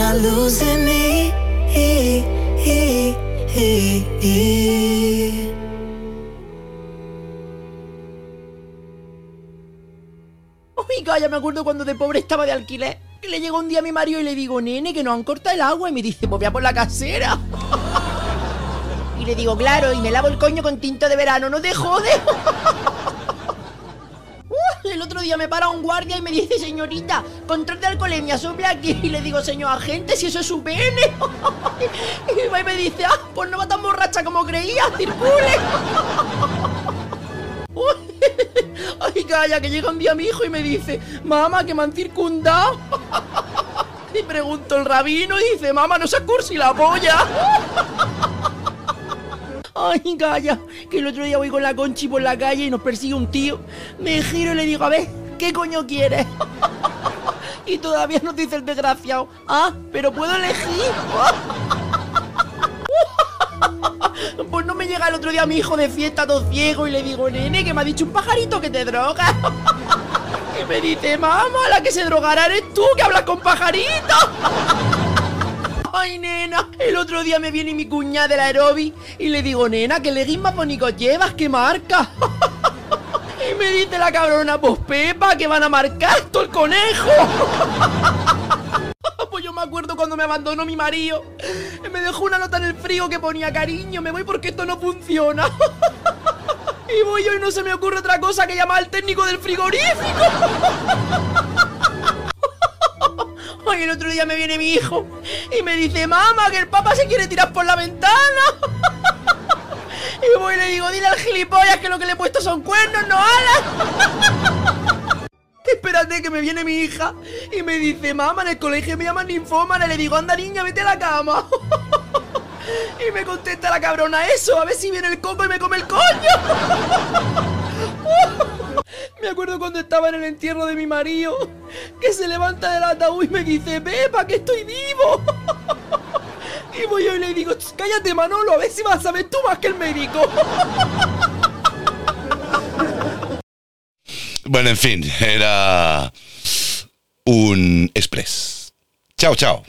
A losing me. Oiga, ya me acuerdo cuando de pobre estaba de alquiler. Le llegó un día a mi marido y le digo, nene, que nos han cortado el agua. Y me dice, pues voy a por la casera. y le digo, claro, y me lavo el coño con tinto de verano, no te jode. El otro día me para un guardia y me dice, señorita, control de alcoholemia, sople aquí. Y le digo, señor agente, si eso es su pene. y me dice, ah, pues no va tan borracha como creía, circule. Ay, calla, que llega un día mi hijo y me dice, mamá, que me han circundado. Y pregunto el rabino y dice, mamá, no se cursi la polla. Ay, calla, que el otro día voy con la conchi por la calle y nos persigue un tío. Me giro y le digo, a ver, ¿qué coño quieres? Y todavía nos dice el desgraciado, ah, pero puedo elegir. Pues no me llega el otro día mi hijo de fiesta todo ciego y le digo, nene, que me ha dicho un pajarito que te droga. Y me dice, mamá, la que se drogará eres tú, que hablas con pajaritos. Ay, nena, el otro día me viene mi cuñada del aerobi y le digo, nena, ¿qué leggings más bonitos llevas? ¿Qué marca? Y me dice la cabrona, pues Pepa, que van a marcar todo el conejo. Acuerdo cuando me abandonó mi marido. Me dejó una nota en el frío que ponía cariño, me voy porque esto no funciona. Y voy yo y no se me ocurre otra cosa que llamar al técnico del frigorífico. Ay, el otro día me viene mi hijo y me dice, mamá, que el papá se quiere tirar por la ventana. Y voy y le digo, dile al gilipollas que lo que le he puesto son cuernos, no alas. Espérate que me viene mi hija y me dice, mamá, en el colegio me llaman ninfómana. Le digo, anda niña, vete a la cama. Y me contesta la cabrona eso, a ver si viene el coco y me come el coño. Me acuerdo cuando estaba en el entierro de mi marido, que se levanta del ataúd y me dice, Pepa, que estoy vivo. Y voy yo y le digo, "Ch, cállate Manolo, a ver si vas a saber tú más que el médico. Bueno, en fin, era un express. Chao, chao.